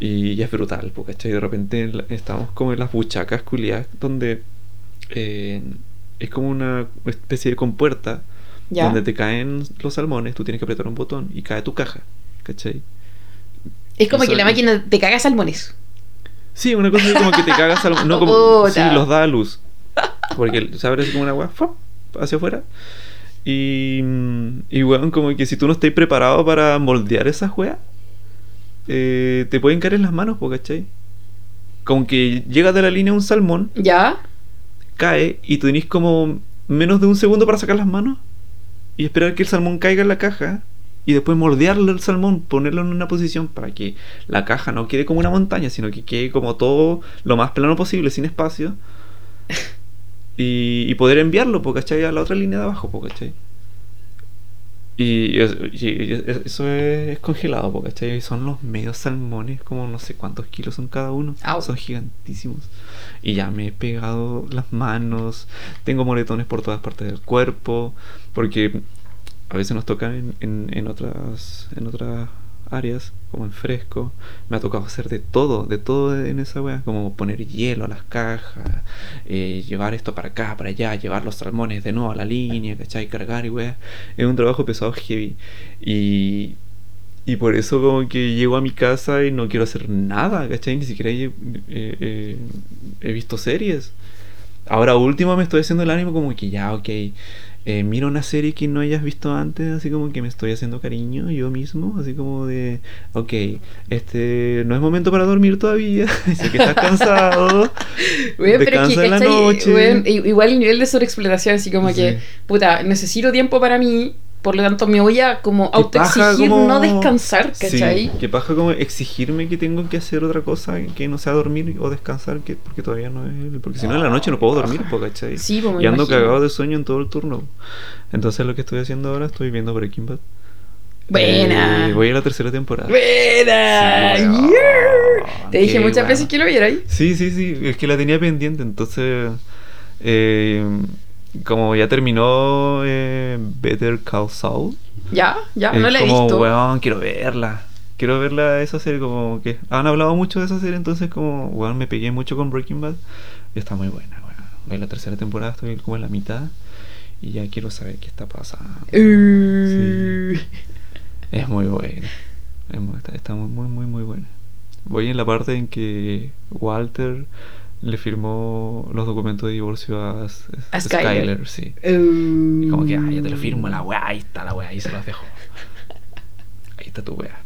Y es brutal, porque de repente estamos como en las buchacas culiadas donde eh, es como una especie de compuerta
¿Ya?
donde te caen los salmones, tú tienes que apretar un botón y cae tu caja, ¿cachai?
Es como
Eso-
que la máquina te caga salmones.
Sí, una cosa así como que te cagas salmón, no como sí,
Puta.
los da a luz, porque se abre así como una agua hacia afuera. Y, y bueno, como que si tú no estás preparado para moldear esas weas, eh, te pueden caer en las manos, ¿cachai? Como que llega de la línea un salmón,
¿Ya?
cae y tú tenés como menos de un segundo para sacar las manos y esperar que el salmón caiga en la caja y después moldearlo el salmón, ponerlo en una posición para que la caja no quede como una montaña, sino que quede como todo lo más plano posible, sin espacio. Y, y poder enviarlo, ¿cachai? A la otra línea de abajo, ¿cachai? Y, es- y es- eso es congelado, ¿cachai? Y son los medios salmones, como no sé cuántos kilos son cada uno.
Au.
Son gigantísimos. Y ya me he pegado las manos, tengo moretones por todas partes del cuerpo, porque a veces nos toca en, en, en otras, en otras áreas, como en fresco. Me ha tocado hacer de todo, de todo en esa wea, como poner hielo a las cajas, eh, llevar esto para acá, para allá, llevar los salmones de nuevo a la línea, ¿cachai? Cargar y wea. Es un trabajo pesado heavy. Y, y por eso como que llego a mi casa y no quiero hacer nada, ¿cachai? Ni siquiera he, eh, eh, visto series. Ahora último me estoy haciendo el ánimo como que ya, ok, eh, mira una serie que no hayas visto antes, así como que me estoy haciendo cariño yo mismo, así como de, ok, este no es momento para dormir todavía, sé que estás cansado,
Weón, pero es que,
descansa en la noche.
Igual el nivel de sobreexplotación, así como que, puta, necesito tiempo para mí, por lo tanto me voy a como autoexigir
como-
no descansar, ¿cachai?
Sí, que paja como exigirme que tengo que hacer otra cosa que no sea dormir o descansar, que, porque todavía no es. Porque si no, en la noche no puedo dormir, po, ¿cachai?
Sí, pues
y ando
imagino.
cagado de sueño en todo el turno. Entonces, lo que estoy haciendo ahora, estoy viendo Breaking Bad.
Buena.
Eh, voy a la tercera temporada.
Buena.
Sí.
Yeah. Te dije
Qué
muchas veces que lo viera ahí.
Sí, sí, sí, es que la tenía pendiente, entonces. eh, como ya terminó eh, Better Call Saul.
Ya, ya, no la he
como,
visto.
weón, quiero verla. Quiero verla esa serie, como que han hablado mucho de esa serie, entonces como, weón, me pegué mucho con Breaking Bad. Y está muy buena, weón. Voy la tercera temporada, estoy como en la mitad. Y ya quiero saber qué está pasando.
Uh,
Es muy buena. Es muy- está, está muy, muy, muy buena. Voy en la parte en que Walter le firmó los documentos de divorcio a,
A Skyler.
sí. Y como que, ah, ya te lo firmo, la weá, ahí está la weá, ahí se los dejo. Ahí está tu weá.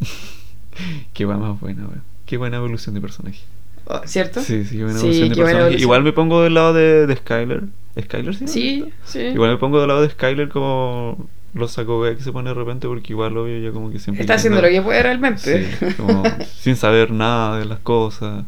Qué weá más buena, weá. Qué buena evolución de personaje.
Oh, ¿Cierto?
Sí, sí, qué buena
Sí,
evolución de personaje.
evolución.
Igual me pongo del lado de, de Skyler. ¿Skyler sí?
Sí, sí.
Igual me pongo del lado de Skyler como los saco que se pone de repente porque igual obvio ya como que siempre...
Está haciendo lo que puede realmente.
Sí, como sin saber nada de las cosas.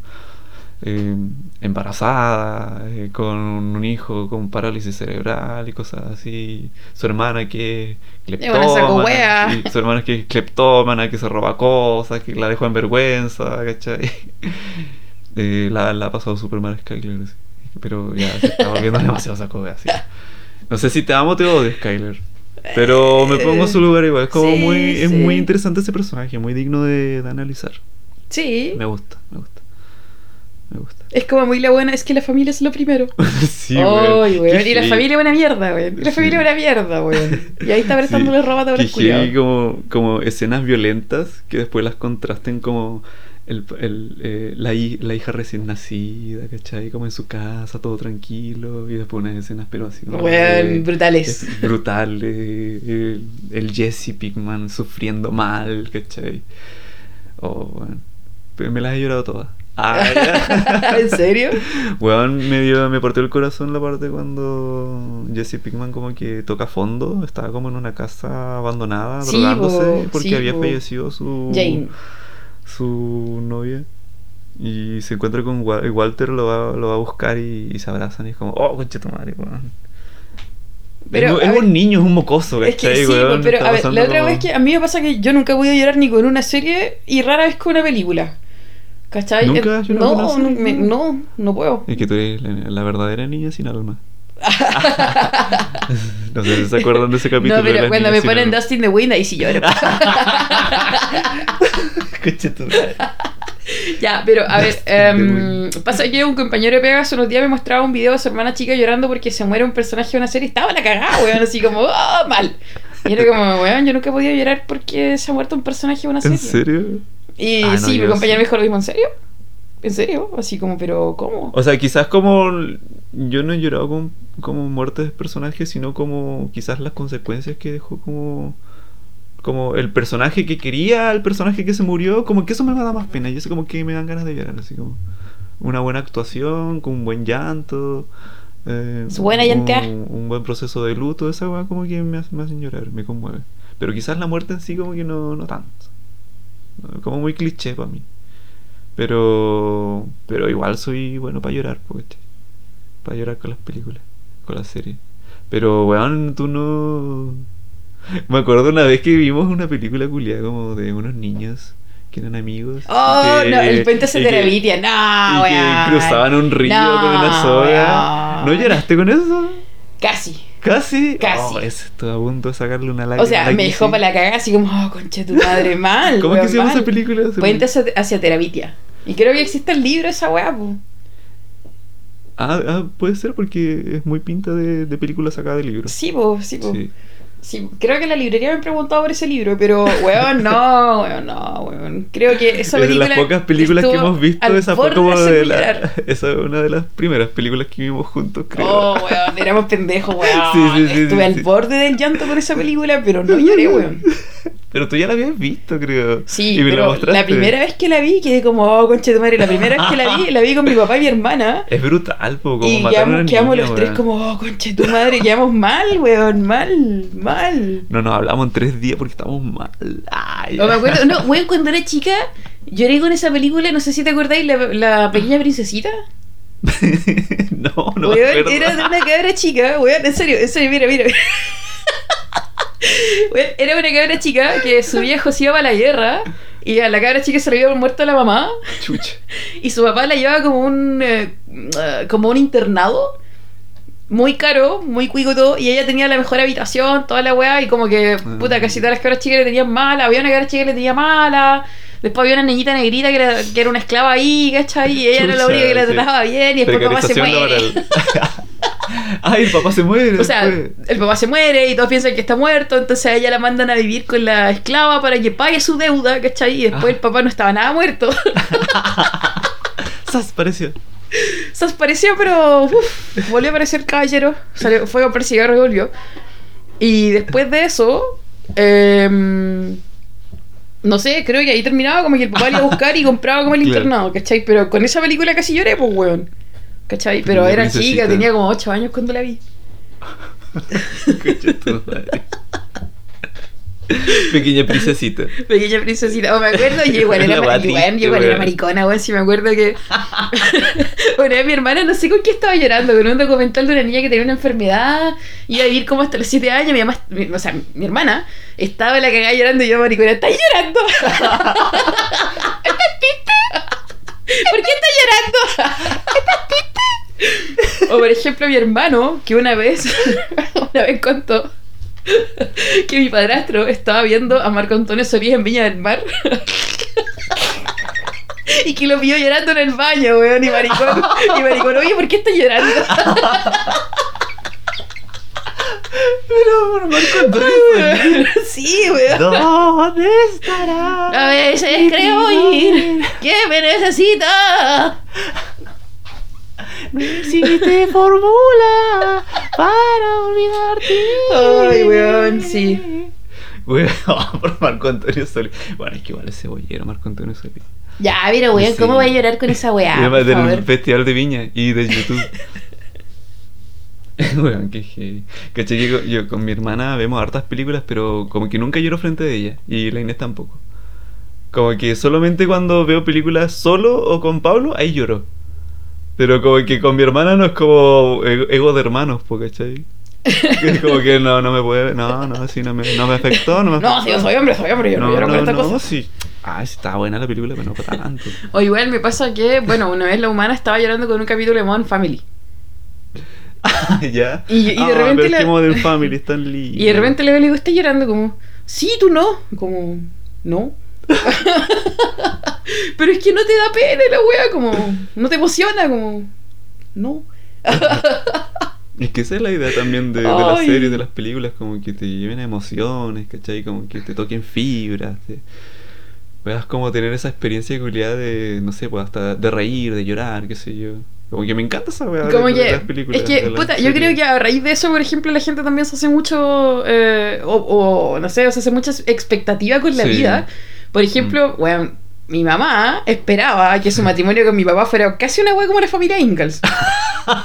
Eh, embarazada, eh, con un hijo con parálisis cerebral y cosas así. Su hermana que es sí, su hermana que es cleptómana, que se roba cosas, que la dejó en vergüenza, ¿cachai? Eh, la, la ha pasado súper mal Skyler, sí. pero ya se está volviendo demasiado saco así. No sé si te amo o te odio, Skyler. Pero me pongo en su lugar igual. Es como
Sí,
muy, es muy interesante ese personaje, muy digno de, de analizar.
Sí.
Me gusta, me gusta. Me gusta.
Es como muy la buena, es que la familia es lo primero.
sí,
Ay,
weón.
weón. Y la familia es una mierda, weón. Y la familia es una mierda, weón. Y ahí está
Qué
el culiao.
heavy como, como escenas violentas que después las contrasten como el, el, eh, la, la hija recién nacida, ¿cachai? Como en su casa, todo tranquilo. Y después unas escenas, pero así como. De-
brutales.
es brutal. eh, el, el Jesse Pickman sufriendo mal, ¿cachai? Oh, bueno. Me las he llorado todas. Ah.
¿En serio?
Weón, me, dio, me partió el corazón la parte cuando Jesse Pickman como que toca fondo, estaba como en una casa abandonada,
Sí,
drogándose,
po,
porque
sí,
había fallecido su
Jane.
su novia. Y se encuentra con Wa- Walter, lo va, lo va a buscar y, y se abrazan y es como, oh, concha tu madre, weón.
Pero,
es,
a
es
ver,
un niño, es un mocoso,
Es que
¿cachai,
sí,
weón?
pero a ver, la otra
como-
vez que a mí me pasa que yo nunca he podido llorar ni con una serie y rara vez con una película. ¿Cachai?
¿Nunca
Eh,
has llorado con
no, no, me- no, no puedo.
Es que tú eres la, la verdadera niña sin alma. no sé si se acuerdan de ese capítulo.
No,
de
pero
las
cuando me ponen. Dustin the Wind, ahí sí lloro. Ya, pero a ver,
Dustin
em, pasa que un compañero de pega hace unos días me mostraba un video de su hermana chica llorando porque se muere un personaje de una serie. Estaba la cagada, weón, así como, ¡ah, mal! Y era como, weón, yo nunca he podido llorar porque se ha muerto un personaje de una serie.
¿En serio?
Y
Ah, no,
sí, mi compañero
sí.
me dijo lo mismo, ¿en serio? ¿En serio? Así como, pero ¿cómo?
O sea, quizás como yo no he llorado con como muertes de personajes, sino como quizás las consecuencias que dejó como como el personaje que quería, el personaje que se murió, como que eso me va a dar más pena. Y eso como que me dan ganas de llorar, así como una buena actuación, con un buen llanto. eh,
Su buena
un,
llantear.
un buen proceso de luto, esa weá como que me, hace- me hacen llorar, me conmueve. Pero quizás la muerte en sí como que no, no tanto. Como muy cliché para mí. Pero pero igual soy bueno para llorar, porque para llorar con las películas, con las series. Pero weón, tú no Me acuerdo una vez que vimos una película culiada como de unos niños que eran amigos.
Oh,
que-
no, el puente se
que-
no,
y que
weón.
cruzaban un río
No,
con una soga.
weón.
¿No lloraste con eso?
Casi.
Casi.
Casi.
Oh, ese a punto de sacarle una lágrima.
O sea, me dejó para la cagada así como, oh, concha tu madre, mal.
¿Cómo es que se llama esa película?
Puente hacia, hacia Terabitia. Y creo que existe el libro esa weá, po.
Ah, ah, puede ser porque es muy pinta de, de película sacada de libros.
Sí, po, sí, po.
Sí.
Sí, creo que en la librería me han preguntado por ese libro, pero, weón, no, weón, no, weón. Creo que esa
es de
película.
las pocas películas que hemos visto, esa fue como de la, esa es una de las primeras películas que vimos juntos, creo.
Oh, weón, éramos pendejos, weón.
Sí, sí, sí,
Estuve al borde del llanto con esa película, pero no lloré, weón.
Pero tú ya la habías visto, creo.
Sí,
Y me la
pero
mostraste.
la primera vez que la vi quedé como, oh, concha de madre. La primera vez que la vi, la vi con mi papá y mi hermana.
Es brutal, po, como
Y quedamos, quedamos
niña,
los tres como, oh, concha de tu madre, quedamos mal, weón, mal, mal.
No nos hablamos en tres días porque estamos mal. Ay,
No me acuerdo, no, weón, cuando era chica, lloré con esa película, no sé si te acordáis, la, la pequeña princesita.
no, no me
weón,
acuerdo.
era de una cabra chica, weón, en serio, en serio, mira, mira. Era una cabra chica que su viejo se iba a la guerra y a la cabra chica se le había muerto la mamá
Chucha.
y su papá la llevaba como un eh, como un internado muy caro, muy cuico todo, y ella tenía la mejor habitación, toda la weá, y como que, puta, casi todas las cabras chicas le tenían mala, había una cabra chica que le tenía mala, después había una niñita negrita que era, que era una esclava ahí, ¿cachai? Y ella era la
Chucha,
única que la
sí.
trataba bien, y después papá se muere.
Ay, el papá se muere.
O sea,
después.
el papá se muere y todos piensan que está muerto, entonces a ella la mandan a vivir con la esclava para que pague su deuda, ¿cachai? Y después
Ah.
el papá no estaba nada muerto.
Sas, pareció.
Se apareció, pero uf, volvió a aparecer caballero. Salió, fue a comprar cigarro y volvió. Y después de eso, em, no sé, creo que ahí terminaba como que el papá iba a buscar y compraba como el
Claro.
internado, ¿cachai? Pero con esa película casi lloré, pues, weón. ¿Cachai? Pero era chica, tenía como 8 años cuando la vi.
Pequeña princesita.
Pequeña princesita. O me acuerdo, yo igual era,
batiste,
igual, yo igual era maricona, weón. Sí, me acuerdo que. Vez mi hermana, no sé con qué estaba llorando, con un documental de una niña que tenía una enfermedad. Iba a vivir como hasta los 7 años. Mi mamá, mi- o sea, mi hermana estaba en la cagada llorando y yo, maricona, ¿estás llorando? ¿Estás triste? ¿Por qué estás llorando? O por ejemplo, mi hermano, que una vez, una vez contó que mi padrastro estaba viendo a Marco Antonio Solís en Viña del Mar. Y que lo vio llorando en el baño, weón, y maricón. Y maricón, oye, ¿por qué estás llorando?
Pero por Marco Antonio.
Sí, weón.
¿Dónde estará?
A veces creo oír que me necesita.
No existe fórmula para olvidarte.
Ay, weón, sí.
Weón, por Marco Antonio Solís. Bueno, es que igual es cebollero Marco Antonio Solís.
Ya, pero weón,
Sí.
¿cómo voy a llorar con esa weá? por
del
favor?
Festival de Viña y de YouTube. Weón, qué heavy. Caché que yo con mi hermana vemos hartas películas, pero como que nunca lloro frente de ella. Y la Inés tampoco. Como que solamente cuando veo películas solo o con Pablo, ahí lloro. Pero como que con mi hermana no es como ego, de hermanos, ¿cachai? Es como que no, no me puede. No, no, sí, no me, no me afectó. No, me
No,
afectó.
si yo soy hombre, soy hombre, yo no,
No,
lloro con
no,
esta
no,
cosa.
sí. Ah, sí, estaba buena la película, pero no para tanto.
O igual me pasa que, bueno, una vez la humana estaba llorando con un capítulo de Modern Family.
ya.
Y- y de
Ah,
repente
pero
la-
Modern Family es tan lindo.
Y de repente le veo y le digo, ¿estás llorando? Como, sí, tú no. Como, no. Pero es que no te da pena la wea, como, no te emociona, como, no.
Es que esa es la idea también de, de las series, de las películas, como que te lleven a emociones, ¿cachai? Como que te toquen fibras. te- Puedas como tener esa experiencia culiada de, no sé, pues hasta de reír, de llorar, qué sé yo. Como que me encanta esa weá de-
Como
de,
que,
las películas.
es que,
de
puta, yo creo que a raíz de eso, por ejemplo, la gente también se hace mucho, eh, o, o, no sé, o se hace mucha expectativa con la
Sí.
vida. Por ejemplo, bueno, mi mamá esperaba que su matrimonio con mi papá fuera casi una wea como la familia Ingalls.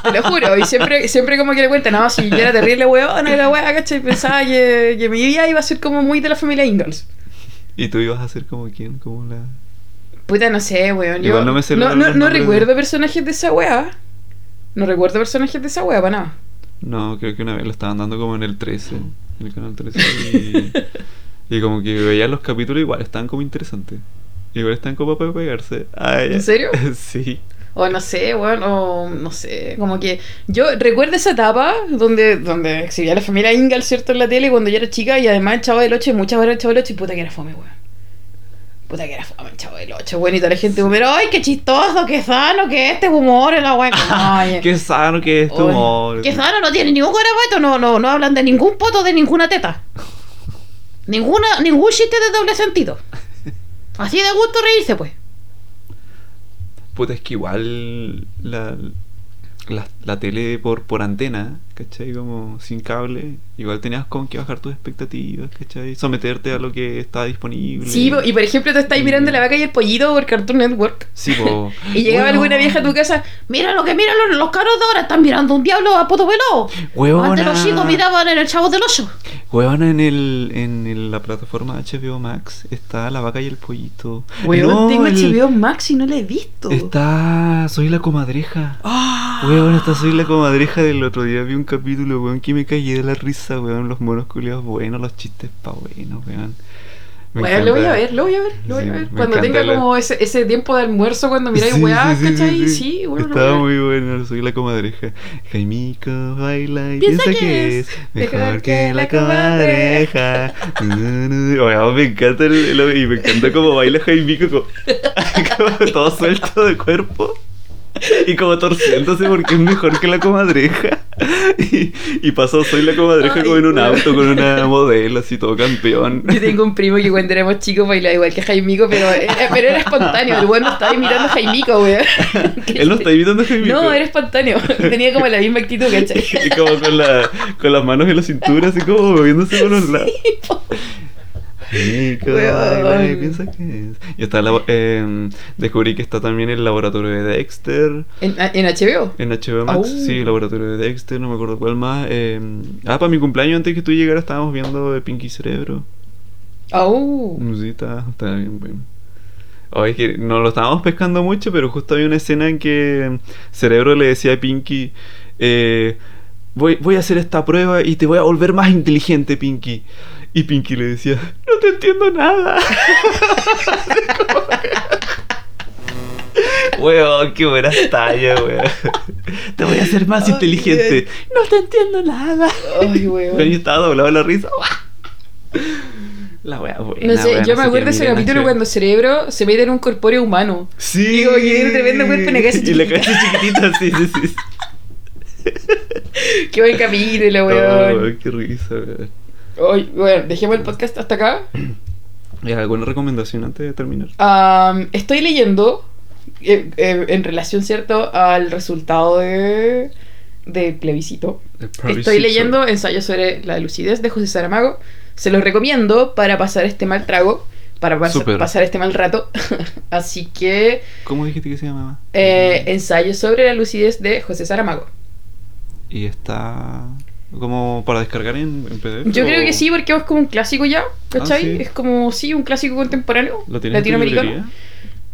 Te lo juro, y siempre, siempre como que le cuentan, no, si yo era terrible weón, era wea, ¿cachai? Pensaba que, que mi vida iba a ser como muy de la familia Ingalls.
Y tú ibas a ser como quién, como la.
Puta, no sé, weón. Yo
Igual no me sé
no, no, no
nombres de-
recuerdo personajes de esa wea. No recuerdo personajes de esa wea, para nada.
No, creo que una vez lo estaban dando como en el 13, en el canal 13. Y, y como que veía los capítulos igual, estaban como interesantes. Igual están como para pegarse. Ya.
¿En serio?
sí.
O no sé, bueno, o no sé, como que yo recuerdo esa etapa donde, donde exhibía la familia Ingalls, ¿cierto? En la tele cuando yo era chica y además el Chavo del 8 y muchas horas el Chavo del 8 y puta que era fome, weón. Puta que era fome el Chavo del 8, weón, y toda la gente como, pero ay, qué chistoso, qué sano, que este humor es la weón. Ay,
Qué sano que es
Oye,
humor.
Qué sano, no tiene ningún garabato, no, no, no hablan de ningún poto de ninguna teta. Ninguna, ningún chiste de doble sentido. Así de gusto reírse, pues.
Puta, es que igual la, la, la tele por, por antena, ¿cachai? Como sin cable, igual tenías con que bajar tus expectativas, ¿cachai? Someterte a lo que está disponible.
Sí, y por ejemplo, tú estás
Y-
mirando la vaca y el pollito por Cartoon Network.
Sí, po.
Y llegaba
Weón.
alguna vieja a tu casa, mira lo que miran los, los caros de ahora, están mirando un diablo a poto pelado.
Weona.
Antes los chicos miraban en el chavo del ocho.
Weona, en, el, en el- la plataforma HBO Max está La Vaca y el Pollito.
Weón,
No,
tengo
el-
HBO Max y no la he visto.
Está Soy la Comadreja.
Ah.
Weón, está Soy la Comadreja del otro día. Vi un capítulo, weón, que me caí de la risa, weón. Los monos culiados buenos, los chistes pa' buenos, weón. Me
Bueno, lo voy a ver, lo voy a ver, lo voy
Sí,
a ver. Cuando tenga
la-
como ese, ese tiempo de almuerzo, cuando miráis
Sí,
weá,
sí,
¿cachai?
sí,
bueno,
Estaba muy bueno, soy la comadreja. Jaimico baila y
Piensa
piensa,
que es
mejor que la comadreja. Weón, me encanta el, el- y me encanta cómo baila Jaimico como, como todo suelto de cuerpo. Y como torciéndose porque es mejor que la comadreja. Y, y pasó, soy la comadreja como en un
weón.
auto con una modelo, así todo campeón.
Yo tengo un primo que cuando éramos chicos bailaba igual que Jaimico, pero era, pero era espontáneo. El bueno estaba imitando a Jaimico, weón.
Él no está imitando a Jaimico.
No, era espontáneo. Tenía como la misma actitud, ¿cachai?
Y como con, la, con las manos en la cintura, así como moviéndose por los lados. Nico, ay, ¿qué piensas que es? Y está la- eh, descubrí que está también el laboratorio de Dexter.
¿En, en HBO?
En HBO Max,
Au.
sí, el laboratorio de Dexter, no me acuerdo cuál más. eh, ah, para mi cumpleaños, antes que tú llegaras, estábamos viendo Pinky Cerebro.
Oh.
Sí, está, está bien, bueno. Oh, es que no lo estábamos pescando mucho, pero justo había una escena en que Cerebro le decía a Pinky: eh, voy, voy a hacer esta prueba y te voy a volver más inteligente, Pinky. Y Pinky le decía: No te entiendo nada. Weón, qué buena talla, weón. Te voy a hacer más
Ay,
inteligente. No te entiendo nada.
Ay, weón.
Yo estaba doblado la risa. La wea buena.
No sé,
wea,
yo me acuerdo de ese capítulo cuando Cerebro se mete en un corpóreo humano.
Sí.
Digo, que tiene un tremendo cuerpo y la cabeza
Y la
chiquitita.
cabeza chiquitita, sí, sí, sí.
Qué buen capítulo,
Oh,
weón.
qué risa, weón.
Ay, bueno, dejemos el podcast hasta acá.
¿Y ¿Alguna recomendación antes de terminar?
Estoy leyendo, eh, eh, en relación, ¿cierto?, al resultado de, del plebiscito. Estoy leyendo ensayos sobre la lucidez de José Saramago. Se los recomiendo para pasar este mal trago, para pas- pasar este mal rato. Así que,
¿Cómo dijiste que se llamaba?
eh, ensayos sobre la lucidez de José Saramago.
Y está como para descargar en, en PDF.
Yo
o-
creo que sí, porque es como un clásico ya, ¿cachai?
Ah, sí.
Es como, sí, un clásico contemporáneo
¿Lo tienes en tu
latinoamericano.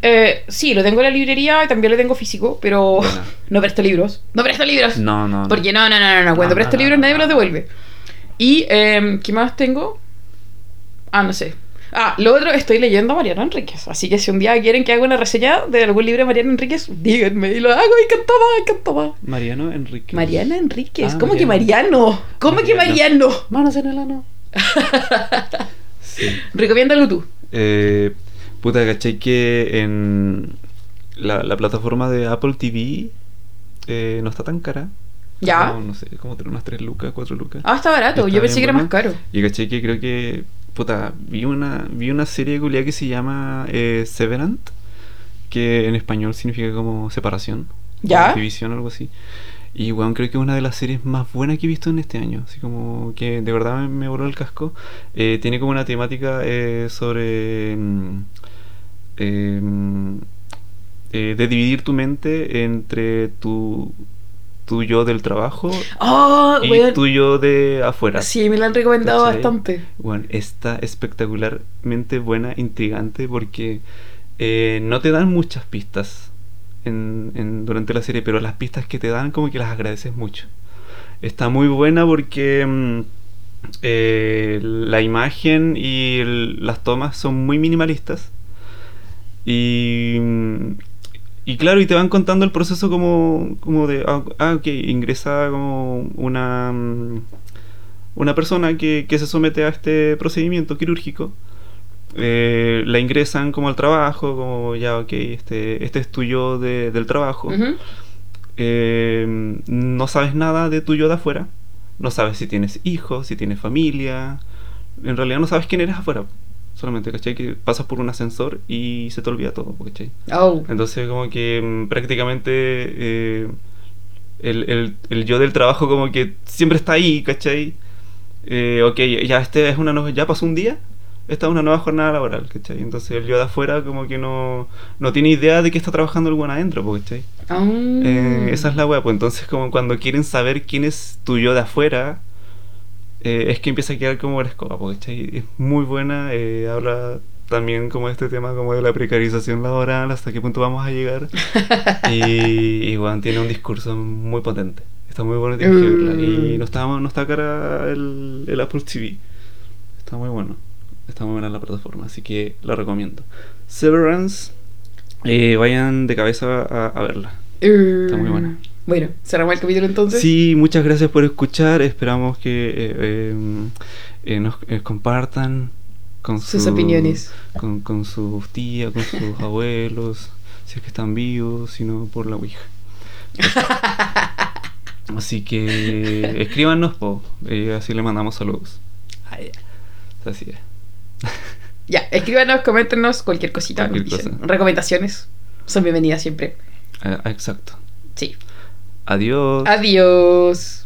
Eh, sí, lo tengo en la librería y también lo tengo físico, pero no presto libros. No presto libros.
No, no. no.
Porque no, no, no, no, no. Cuando
No,
presto
no,
libros
no,
nadie me los devuelve. Y, eh, ¿qué más tengo? Ah, no sé. Ah, lo otro, estoy leyendo a Mariana Enríquez. Así que si un día quieren que haga una reseña de algún libro de Mariana Enríquez, díganme y lo hago. Me encantaba.
Mariano Enrique.
Mariana Enríquez.
Ah,
¿Cómo que
Mariano.
Mariano? ¿Cómo que
Mariano.
Mariano?
Manos en el ano. sí.
Recomiéndalo tú.
Eh, puta, ¿cachai? Que en la, la plataforma de Apple TV eh, no está tan cara.
¿Ya?
Como, no sé, como tener unas 3 lucas, 4 lucas.
Ah, está barato.
Está
Yo pensé que era más caro.
Y caché que creo que, puta, vi una, vi una serie culiada que se llama eh, Severant, que en español significa como separación.
¿Ya?
División o algo así. Y bueno, creo que es una de las series más buenas que he visto en este año. Así como que de verdad me, me voló el casco. Eh, tiene como una temática eh, sobre... mm, mm, eh, de dividir tu mente entre tu, tu yo del trabajo
Oh,
y
weón.
tu yo de afuera.
Sí, me lo han recomendado
¿Cachai?
bastante.
Bueno, está espectacularmente buena, intrigante, porque eh, no te dan muchas pistas en, en- durante la serie, pero las pistas que te dan como que las agradeces mucho. Está muy buena porque mm, eh, la imagen y el- las tomas son muy minimalistas. Y, mm, y claro, y te van contando el proceso como, como de, ah, ah, ok, ingresa como una, mm, una persona que, que se somete a este procedimiento quirúrgico. eh, la ingresan como al trabajo, como ya, ok, este, este es tu yo de- del trabajo. Eh, no sabes nada de tu yo de afuera. No sabes si tienes hijos, si tienes familia. En realidad no sabes quién eres afuera. Solamente, ¿cachai? Que pasas por un ascensor y se te olvida todo, ¿cachai?
Oh.
Entonces como que mm, prácticamente eh, el, el- el yo del trabajo como que siempre está ahí, ¿cachai? Eh, ok, ya este es una nueva, ya pasó un día, esta es una nueva jornada laboral, ¿cachai? Entonces el yo de afuera como que no, no tiene idea de que está trabajando el buen adentro, po, ¿cachai? Eh, esa es la wea, pues entonces como cuando quieren saber quién es tu yo de afuera, eh, es que empieza a quedar como la escoba. Es muy buena, eh, habla también como este tema como de la precarización laboral, hasta qué punto vamos a llegar. y, y bueno, tiene un discurso muy potente. Está muy bueno, tienes que verla. Y no está, no está cara el, el Apple TV. Está muy bueno. Está muy buena la plataforma, así que la recomiendo. Severance, eh, vayan de cabeza a, a verla.
Está
muy buena.
Bueno, cerramos el capítulo entonces.
Sí, muchas gracias por escuchar. Esperamos que eh, eh, eh, nos compartan con
Sus
su-
opiniones.
Con, con sus tías, con sus abuelos, si es que están vivos, si no por la Ouija. Así que escríbanos, po, eh, así le mandamos saludos. Así es.
Ya, escríbanos, coméntenos cualquier cosita,
Cualquier cosa.
Recomendaciones. Son bienvenidas siempre.
Eh, exacto.
Sí.
Adiós.
Adiós.